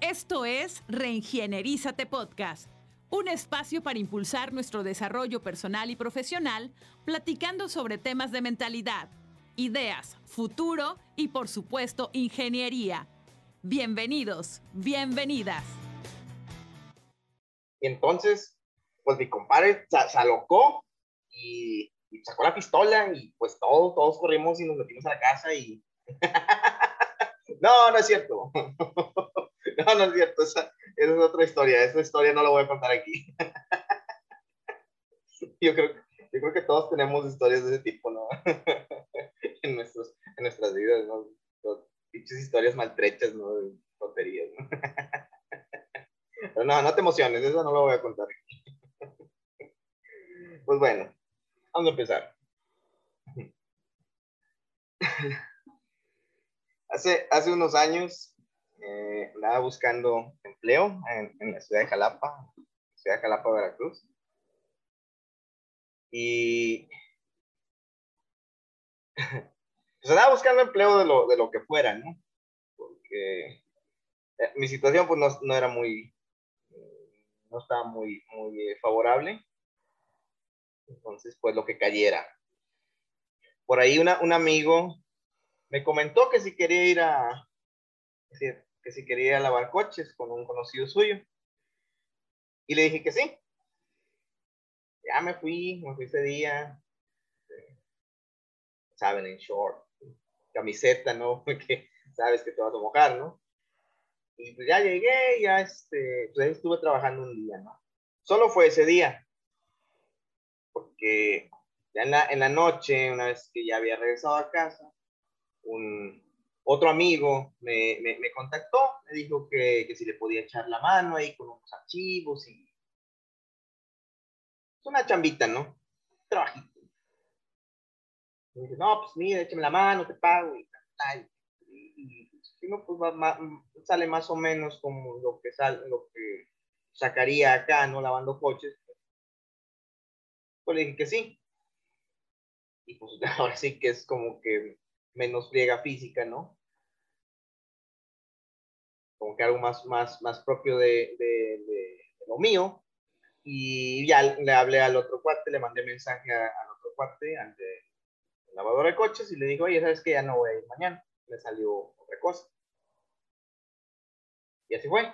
Esto es Reingienerízate Podcast, un espacio para impulsar nuestro desarrollo personal y profesional, platicando sobre temas de mentalidad, ideas, futuro y por supuesto ingeniería. Bienvenidos, bienvenidas. Y entonces, pues mi compadre se, alocó y, sacó la pistola y pues todos, todos corrimos y nos metimos a la casa y... no, no es cierto. No, no es cierto, esa, es otra historia, esa historia no la voy a contar aquí. Yo creo, yo creo que todos tenemos historias de ese tipo, ¿no? en, nuestros, en nuestras vidas, ¿no? Dichas historias maltrechas, ¿no? Tonterías, ¿no? Pero no, no te emociones, eso no lo voy a contar. Pues bueno, vamos a empezar. Hace, hace unos años andaba buscando empleo en, la ciudad de Jalapa, ciudad de Jalapa, Veracruz. Y pues andaba buscando empleo de lo, de lo que fuera, ¿no? Porque eh, mi situación pues no, no, era muy, no estaba muy, muy favorable. Entonces, pues lo que cayera. Por ahí una, un amigo me comentó que si quería ir a, que si quería lavar coches con un conocido suyo. Y le dije que sí. Ya me fui, me fui ese día. Saben, en short, camiseta, ¿no? Porque sabes que te vas a mojar, ¿no? Y pues ya llegué, ya este, pues estuve trabajando un día, ¿no? Solo fue ese día. Porque ya en la, en la noche, una vez que ya había regresado a casa, un, otro amigo me, me, contactó, me dijo que, que, si le podía echar la mano ahí con unos archivos y... Es una chambita, ¿no? Trabajito. Y dije, no, pues mira, échame la mano, te pago y tal. Y, si no, pues sale más o menos como lo que, sale, lo que sacaría acá, ¿no? Lavando coches. Pues le dije que sí. Y pues ahora sí que es como que menos friega física, ¿no? Como que algo más, más, más propio de, de, lo mío. Y ya le hablé al otro cuate, le mandé mensaje al otro cuate, al de lavador de coches, y le digo, oye, ¿sabes que Ya no voy a ir mañana. Me salió otra cosa. Y así fue.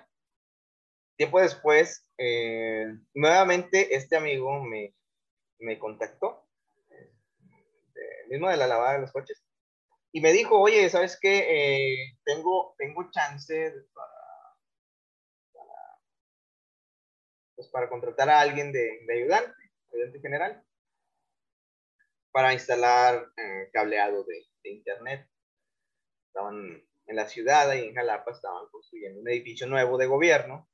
Tiempo después, eh, nuevamente este amigo me, me contactó, mismo de la lavada de los coches, y me dijo, oye, ¿sabes qué? Eh, tengo, tengo chance para, pues para contratar a alguien de, de ayudante, ayudante general, para instalar eh, cableado de, internet. Estaban en la ciudad, ahí en Jalapa, estaban construyendo un edificio nuevo de gobierno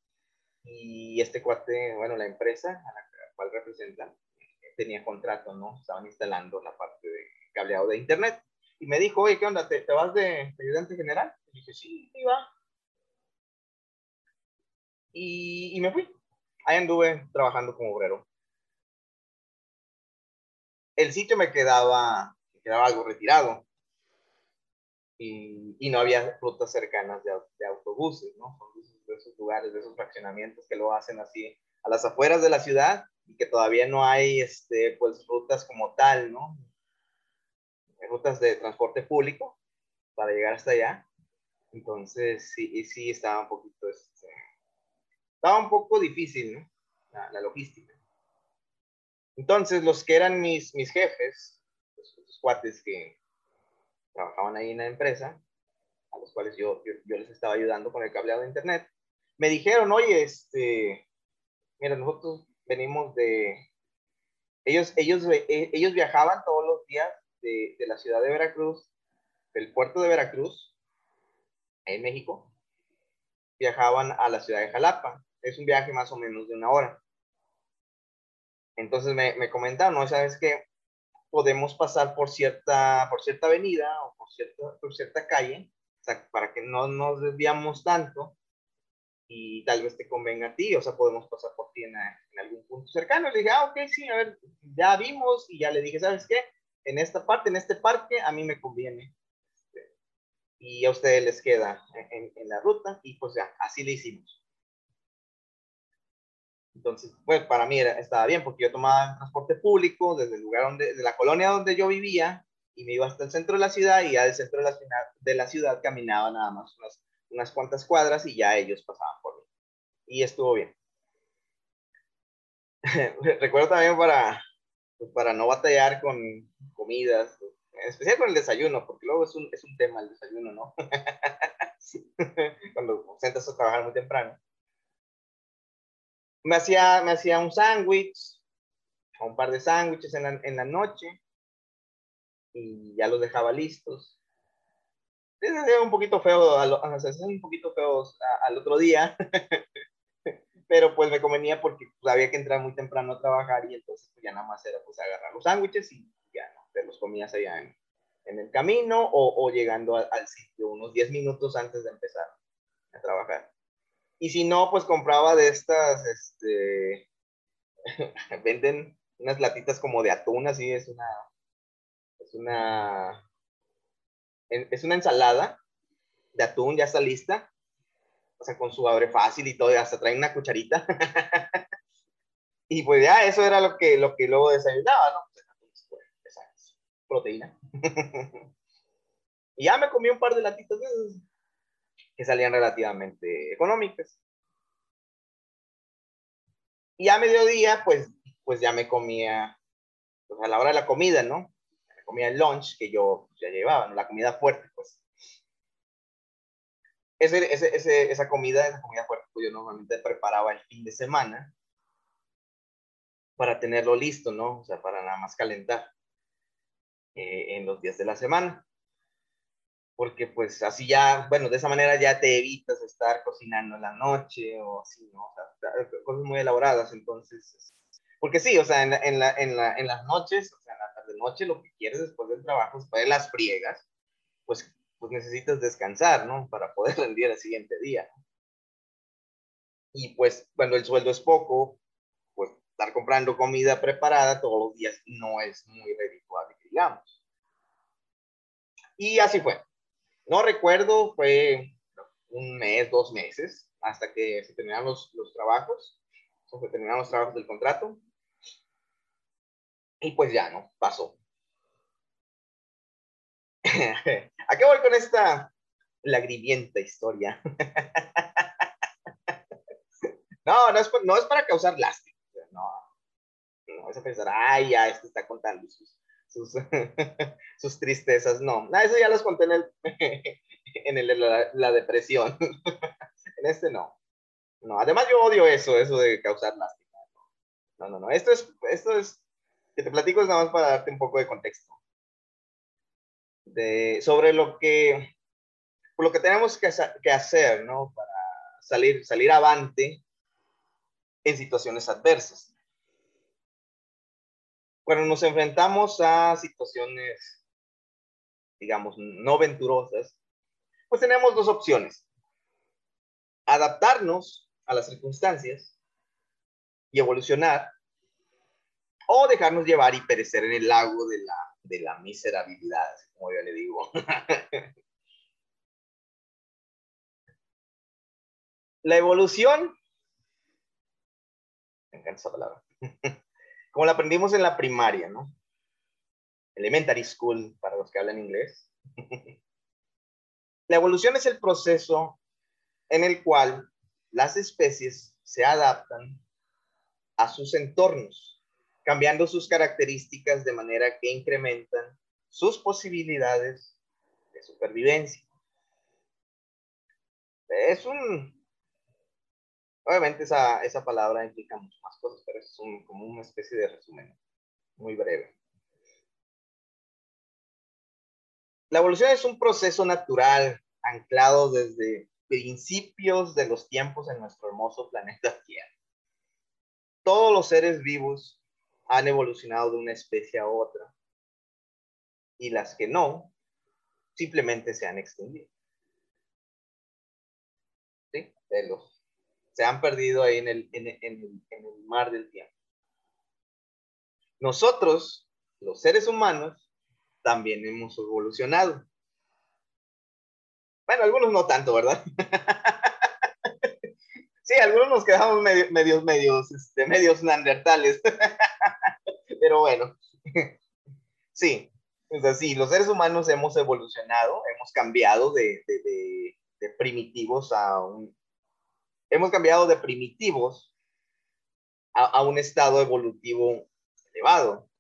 y este cuate, bueno, la empresa a la cual representa, tenía contrato, ¿no? Estaban instalando la parte de cableado de internet y me dijo, oye, ¿qué onda? ¿Te, vas de, ayudante general? Y dije, sí, iba. Y, y me fui. Ahí anduve trabajando como obrero. El sitio me quedaba, me quedaba algo retirado. Y, y, no había rutas cercanas de, de autobuses, ¿no? De esos, lugares, de esos fraccionamientos que lo hacen así a las afueras de la ciudad y que todavía no hay, este, pues, rutas como tal, ¿no? Rutas de transporte público para llegar hasta allá. Entonces, sí, sí estaba un poquito, este, estaba un poco difícil, ¿no? La, logística. Entonces, los que eran mis, mis jefes, los, cuates que trabajaban ahí en la empresa, a los cuales yo, yo, les estaba ayudando con el cableado de internet, me dijeron, oye, este, mira, nosotros venimos de, ellos, ellos, eh, ellos viajaban todos los días de, la ciudad de Veracruz, del puerto de Veracruz, en México, viajaban a la ciudad de Jalapa. Es un viaje más o menos de una hora. Entonces me, me comentaron, ¿no? ¿Sabes que Podemos pasar por cierta, por cierta avenida o por cierta, por cierta calle, para que no nos desviamos tanto y tal vez te convenga a ti, o sea, podemos pasar por ti en, en algún punto cercano. Le dije, ah, ok, sí, a ver, ya vimos y ya le dije, ¿sabes qué? En esta parte, en este parque, a mí me conviene. y a ustedes les queda en, en la ruta y pues ya, así le hicimos. Entonces, pues para mí era, estaba bien porque yo tomaba transporte público desde el lugar donde, de la colonia donde yo vivía y me iba hasta el centro de la ciudad y ya del centro de la, de la ciudad caminaba nada más unas, unas cuantas cuadras y ya ellos pasaban por mí. Y estuvo bien. Recuerdo también para, pues, para no batallar con comidas, en especial con el desayuno, porque luego es un, es un tema el desayuno, ¿no? Cuando sentas a trabajar muy temprano me hacía, me hacía un sándwich, un par de sándwiches en la, en la noche y ya los dejaba listos. Es un poquito feo, un poquito feos al otro día, pero pues me convenía porque pues, había que entrar muy temprano a trabajar y entonces pues, ya nada más era pues agarrar los sándwiches y te los comías allá en, el camino o, llegando al sitio unos 10 minutos antes de empezar a trabajar. Y si no, pues compraba de estas, este, venden unas latitas como de atún, así es una, es una, es una ensalada de atún, ya está lista, o sea, con su abre fácil y todo, hasta trae una cucharita. y pues ya, eso era lo que, lo que luego desayunaba, ¿no? Proteína. y ya me comí un par de latitas de que salían relativamente económicas. Y a mediodía, pues, pues ya me comía, pues a la hora de la comida, ¿no? Me comía el lunch que yo ya llevaba, ¿no? La comida fuerte, pues. Ese, ese, esa comida, esa comida fuerte, pues yo normalmente preparaba el fin de semana para tenerlo listo, ¿no? O sea, para nada más calentar eh, en los días de la semana porque pues así ya, bueno, de esa manera ya te evitas estar cocinando en la noche o así, ¿no? O sea, cosas muy elaboradas, entonces, porque sí, o sea, en, en, la, en, la, en las noches, o sea, en la tarde noche, lo que quieres después del trabajo, después de las friegas, pues, pues necesitas descansar, ¿no? Para poder rendir el siguiente día. Y pues cuando el sueldo es poco, pues estar comprando comida preparada todos los días no es muy redituable, digamos. Y así fue. No recuerdo, fue un mes, dos meses, hasta que se terminaron los, trabajos, se terminaron los trabajos del contrato. Y pues ya, ¿no? Pasó. ¿A qué voy con esta lagrivienta historia? no, no es, no es para causar lástima. No, no es a pensar, ay, ya, este está contando sus, sus, tristezas. No, eso ya los conté en, el, en el, la, depresión. en este no. No, además yo odio eso, eso de causar lástima. No, no, no. Esto es, esto es, que te platico es nada más para darte un poco de contexto. De, sobre lo que, lo que tenemos que, que hacer, ¿no? Para salir, salir avante en situaciones adversas cuando nos enfrentamos a situaciones, digamos, no venturosas, pues tenemos dos opciones. Adaptarnos a las circunstancias y evolucionar, o dejarnos llevar y perecer en el lago de la, de la miserabilidad, como yo le digo. la evolución, me encanta esa palabra, como la aprendimos en la primaria, ¿no? Elementary School, para los que hablan inglés. la evolución es el proceso en el cual las especies se adaptan a sus entornos, cambiando sus características de manera que incrementan sus posibilidades de supervivencia. Es un, Obviamente esa, esa palabra implica muchas más cosas, pero es como una especie de resumen muy breve. La evolución es un proceso natural anclado desde principios de los tiempos en nuestro hermoso planeta Tierra. Todos los seres vivos han evolucionado de una especie a otra y las que no simplemente se han extinguido. ¿Sí? Se han perdido ahí en el, en, en, en el mar del tiempo. Nosotros, los seres humanos, también hemos evolucionado. Bueno, algunos no tanto, ¿verdad? sí, algunos nos quedamos medios, medios, este, medios neandertales. Pero bueno, sí, es así, los seres humanos hemos evolucionado, hemos cambiado de, de primitivos a un... Hemos cambiado de primitivos a, un estado evolutivo elevado,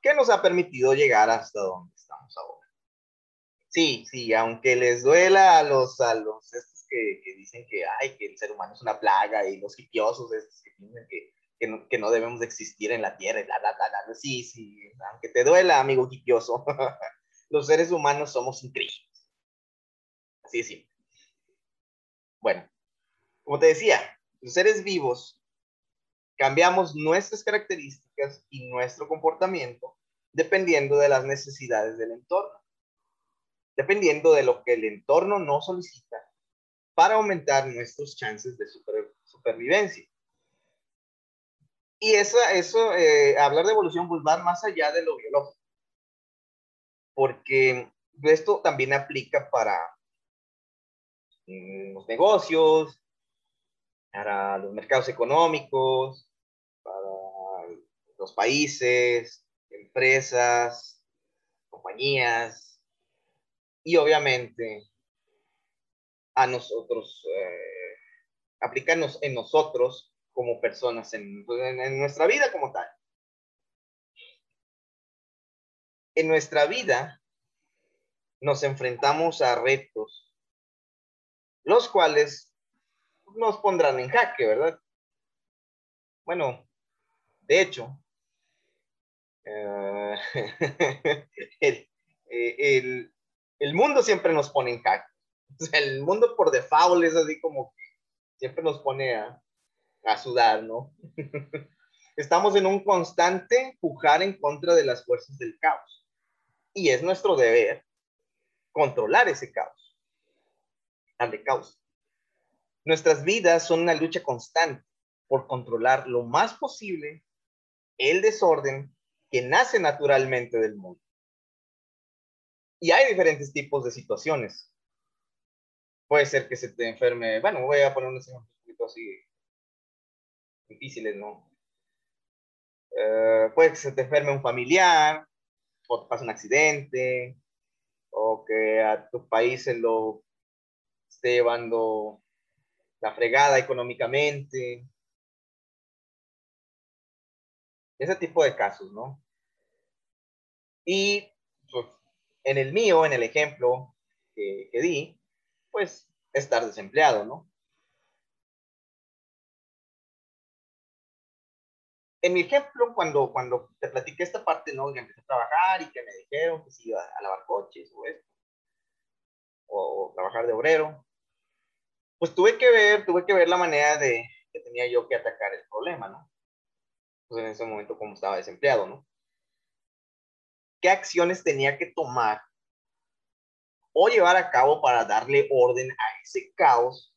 que nos ha permitido llegar hasta donde estamos ahora. Sí, sí, aunque les duela a los, a los estos que, que dicen que, ay, que el ser humano es una plaga y los hipiosos estos que piensan que, que, no, que no debemos de existir en la Tierra, la, la, la, sí, sí, aunque te duela, amigo hipioso, los seres humanos somos increíbles. Así es simple. Bueno, como te decía, los seres vivos cambiamos nuestras características y nuestro comportamiento dependiendo de las necesidades del entorno, dependiendo de lo que el entorno nos solicita para aumentar nuestros chances de supervivencia. Y eso, eso eh, hablar de evolución pues va más allá de lo biológico, porque esto también aplica para mm, los negocios, para los mercados económicos, los países, empresas, compañías y obviamente a nosotros, eh, aplicarnos en nosotros como personas, en, en nuestra vida como tal. En nuestra vida nos enfrentamos a retos, los cuales nos pondrán en jaque, ¿verdad? Bueno, de hecho, eh, eh, el, mundo siempre nos pone en jaque. el mundo por default es así como que siempre nos pone a, a sudar, ¿no? Estamos en un constante pujar en contra de las fuerzas del caos. Y es nuestro deber controlar ese caos. Al caos. Nuestras vidas son una lucha constante por controlar lo más posible el desorden que nace naturalmente del mundo. Y hay diferentes tipos de situaciones. Puede ser que se te enferme, bueno, voy a poner un ejemplo así difíciles, ¿no? Eh, puede que se te enferme un familiar, o te pase un accidente, o que a tu país se lo esté llevando la fregada económicamente, ese tipo de casos, ¿no? Y pues, en el mío, en el ejemplo que, di, pues estar desempleado, ¿no? En mi ejemplo, cuando, cuando te platiqué esta parte, ¿no? Que empecé a trabajar y que me dijeron que si iba a lavar coches o esto, o, trabajar de obrero, pues tuve que ver, tuve que ver la manera de que tenía yo que atacar el problema, ¿no? pues en ese momento como estaba desempleado, ¿no? ¿Qué acciones tenía que tomar o llevar a cabo para darle orden a ese caos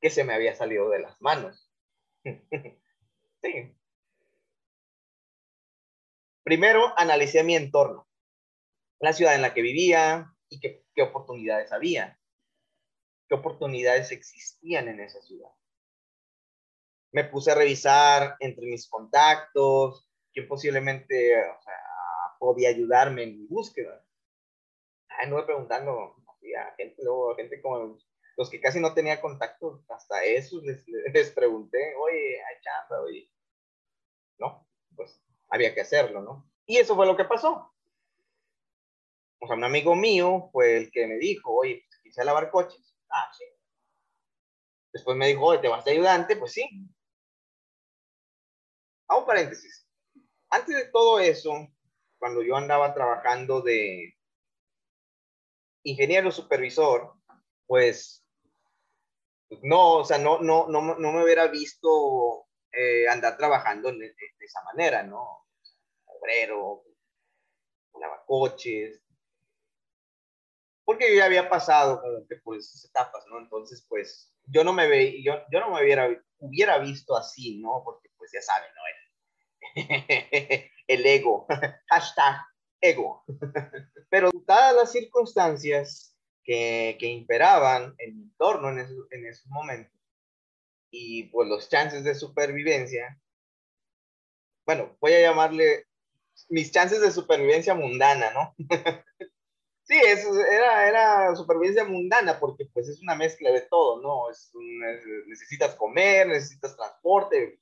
que se me había salido de las manos? sí. Primero, analicé mi entorno, la ciudad en la que vivía y qué, qué oportunidades había, qué oportunidades existían en esa ciudad me puse a revisar entre mis contactos, quién posiblemente o sea, podía ayudarme en mi búsqueda. Ay, no preguntando a gente, luego, a gente como los que casi no tenía contacto, hasta eso les, les pregunté, oye, hay chamba, oye. No, pues había que hacerlo, ¿no? Y eso fue lo que pasó. O sea, un amigo mío fue el que me dijo, oye, pues, quise lavar coches. Después me dijo, ¿te vas de ayudante? Pues sí. Un paréntesis. Antes de todo eso, cuando yo andaba trabajando de ingeniero supervisor, pues no, o sea, no, no, no, no me hubiera visto eh, andar trabajando de, esa manera, ¿no? Obrero, lavacoches, porque yo ya había pasado como que por esas etapas, ¿no? Entonces, pues, yo no me veía, yo, yo no me hubiera, hubiera visto así, ¿no? Porque, pues, ya saben, ¿no? el ego, hashtag ego. Pero dadas las circunstancias, que, que imperaban en mi entorno en, esos, en esos momentos y pues los chances de supervivencia, bueno, voy a llamarle mis chances de supervivencia mundana, ¿no? Sí, eso era, era supervivencia mundana porque pues es una mezcla de todo, ¿no? Es necesitas comer, necesitas transporte,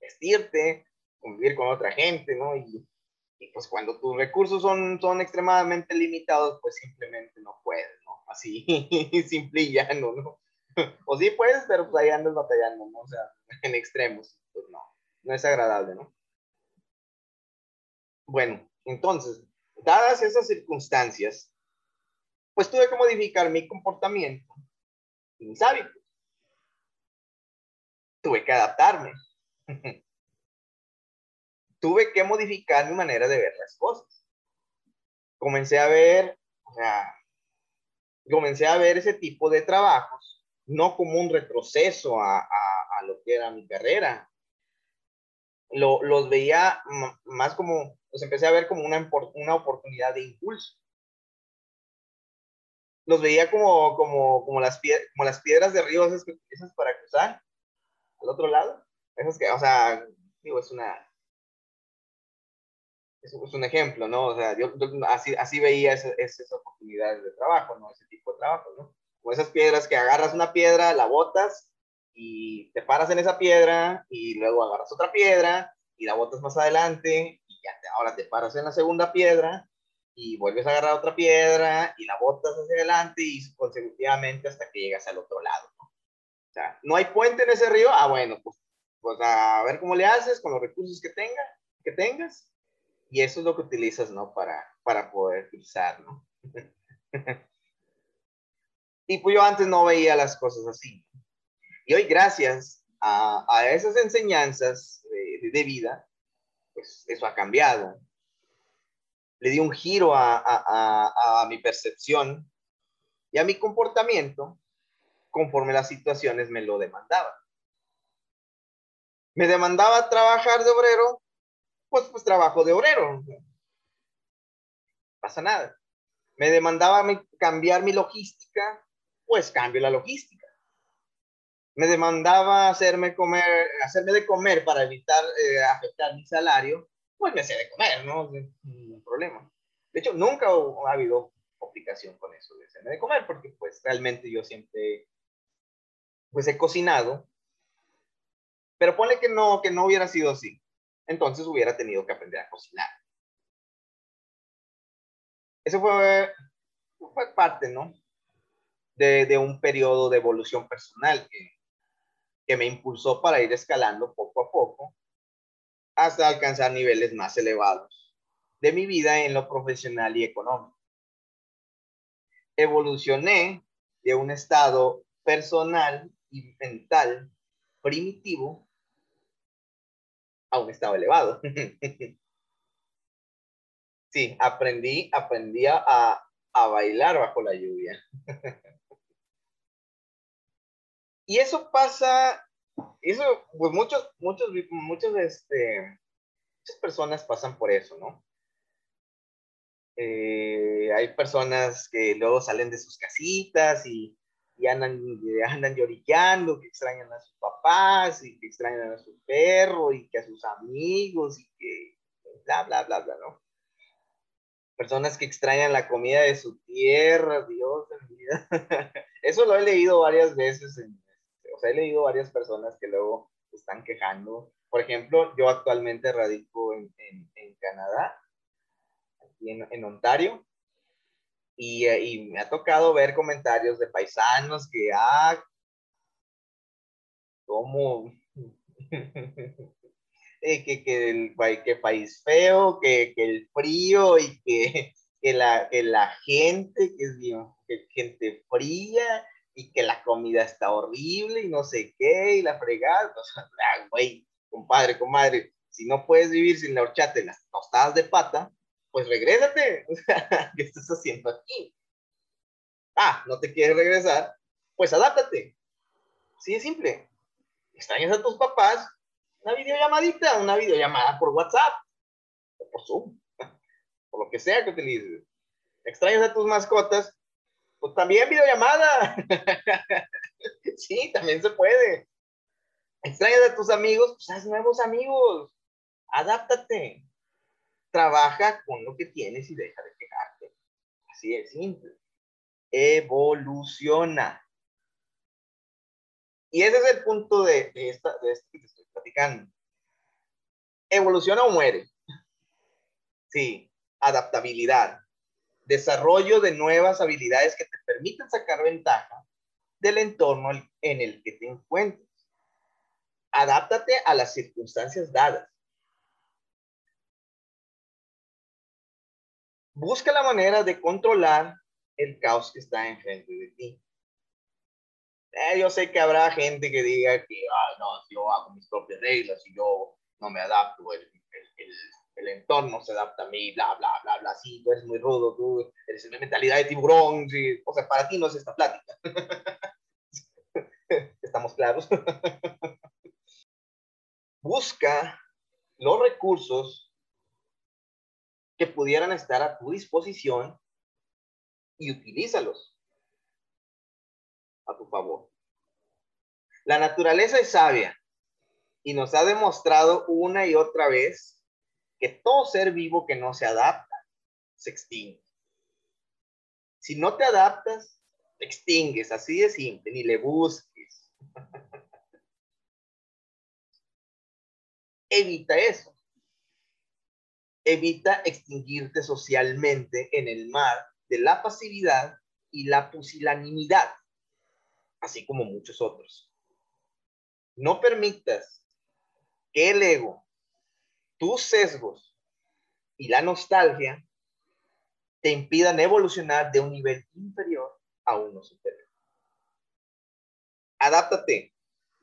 vestirte, convivir con otra gente, ¿no? Y, y, pues cuando tus recursos son, son extremadamente limitados, pues simplemente no puedes, ¿no? Así, simple y llano, ¿no? o sí puedes, pero pues ahí andas batallando, ¿no? O sea, en extremos, pues no, no es agradable, ¿no? Bueno, entonces, dadas esas circunstancias, pues tuve que modificar mi comportamiento y mis hábitos. Tuve que adaptarme. tuve que modificar mi manera de ver las cosas. Comencé a ver, o sea, comencé a ver ese tipo de trabajos no como un retroceso a, a, lo que era mi carrera. Lo, los veía más como, los empecé a ver como una, una oportunidad de impulso. Los veía como, como, como, las, como las piedras de río, esas, esas para cruzar al otro lado. Esas que, o sea, digo, es una, es, un ejemplo, ¿no? O sea, yo, así, así veía esas, esas oportunidades de trabajo, ¿no? Ese tipo de trabajo, ¿no? Como esas piedras que agarras una piedra, la botas y te paras en esa piedra y luego agarras otra piedra y la botas más adelante ya te, ahora te paras en la segunda piedra y vuelves a agarrar otra piedra y la botas hacia adelante y consecutivamente hasta que llegas al otro lado. ¿no? O sea, no hay puente en ese río, ah, bueno, pues, pues a ver cómo le haces con los recursos que, tenga, que tengas y eso es lo que utilizas, ¿no? Para, para poder cruzar, ¿no? Y pues yo antes no veía las cosas así. Y hoy, gracias a, a esas enseñanzas de, de, vida, pues eso ha cambiado. Le di un giro a, mi percepción y a mi comportamiento conforme las situaciones me lo demandaban. Me demandaba trabajar de obrero, pues pues trabajo de obrero. Pasa nada. Me demandaba cambiar mi logística, pues cambio la logística. Me demandaba hacerme comer, hacerme de comer para evitar eh, afectar mi salario, pues me hacía de comer, ¿no? Ningún problema. De hecho, nunca ha habido complicación con eso de hacerme de comer, porque pues realmente yo siempre, pues he cocinado, pero pone que no, que no hubiera sido así. Entonces hubiera tenido que aprender a cocinar. Eso fue, fue parte, ¿no? de, un periodo de evolución personal que, que me impulsó para ir escalando poco a poco hasta alcanzar niveles más elevados de mi vida en lo profesional y económico. Evolucioné de un estado personal y mental primitivo a un estado elevado. sí, aprendí, aprendí a, a bailar bajo la lluvia. Y eso pasa, eso, pues muchos, muchos, muchos, este, muchas personas pasan por eso, ¿no? Eh, hay personas que luego salen de sus casitas y, y andan, andan lloriqueando, que extrañan a sus papás y que extrañan a su perro y que a sus amigos y que bla, bla, bla, bla, ¿no? Personas que extrañan la comida de su tierra, Dios de vida. Eso lo he leído varias veces en, o sea, he leído varias personas que luego están quejando. Por ejemplo, yo actualmente radico en, en, Canadá, aquí en, en Ontario, y, eh, y, me ha tocado ver comentarios de paisanos que, ah, como eh, que, que, el, que país feo, que, que el frío y que, que, la, que la gente, que es bien, que gente fría y que la comida está horrible y no sé qué, y la fregada. O sea, ah, güey, compadre, comadre, si no puedes vivir sin la horchata y las tostadas de pata, pues regrésate. ¿qué estás haciendo aquí? Ah, no te quieres regresar, pues adáptate. Sí, es simple. Extrañas a tus papás, una videollamadita, una videollamada por WhatsApp o por Zoom, por lo que sea que utilices. Extrañas a tus mascotas, Pues también videollamada. sí, también se puede. Extrañas a tus amigos, pues haz nuevos amigos. Adáptate. Trabaja con lo que tienes y deja de quejarte. Así es simple. Evoluciona. Y ese es el punto de, esta, de esto que te estoy platicando. Evoluciona o muere. Sí, adaptabilidad. Desarrollo de nuevas habilidades que te permitan sacar ventaja del entorno en el que te encuentres. Adáptate a las circunstancias dadas. Busca la manera de controlar el caos que está enfrente de ti. Eh, yo sé que habrá gente que diga que, ah, no, yo hago mis propias reglas y yo no me adapto, el, entorno se adapta a mí, bla, bla, bla, bla, sí, tú eres muy rudo, tú eres de mentalidad de tiburón, sí. o sea, para ti no es esta plática. ¿Estamos claros? Busca los recursos que pudieran estar a tu disposición y utilízalos a tu favor. La naturaleza es sabia y nos ha demostrado una y otra vez que todo ser vivo que no se adapta se extingue. Si no te adaptas, te extingues, así de simple, ni le busques. Evita eso. Evita extinguirte socialmente en el mar de la pasividad y la pusilanimidad así como muchos otros. No permitas que el ego, tus sesgos y la nostalgia te impidan evolucionar de un nivel inferior a uno superior. Adáptate,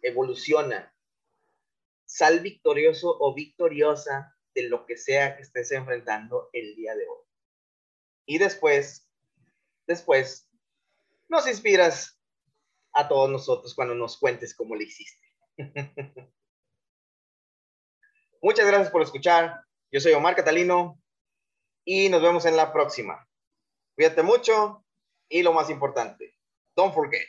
evoluciona, sal victorioso o victoriosa de lo que sea que estés enfrentando el día de hoy. Y después, después, nos inspiras a todos nosotros cuando nos cuentes cómo le hiciste. Muchas gracias por escuchar. Yo soy Omar Catalino y nos vemos en la próxima. Cuídate mucho y lo más importante, don't forget.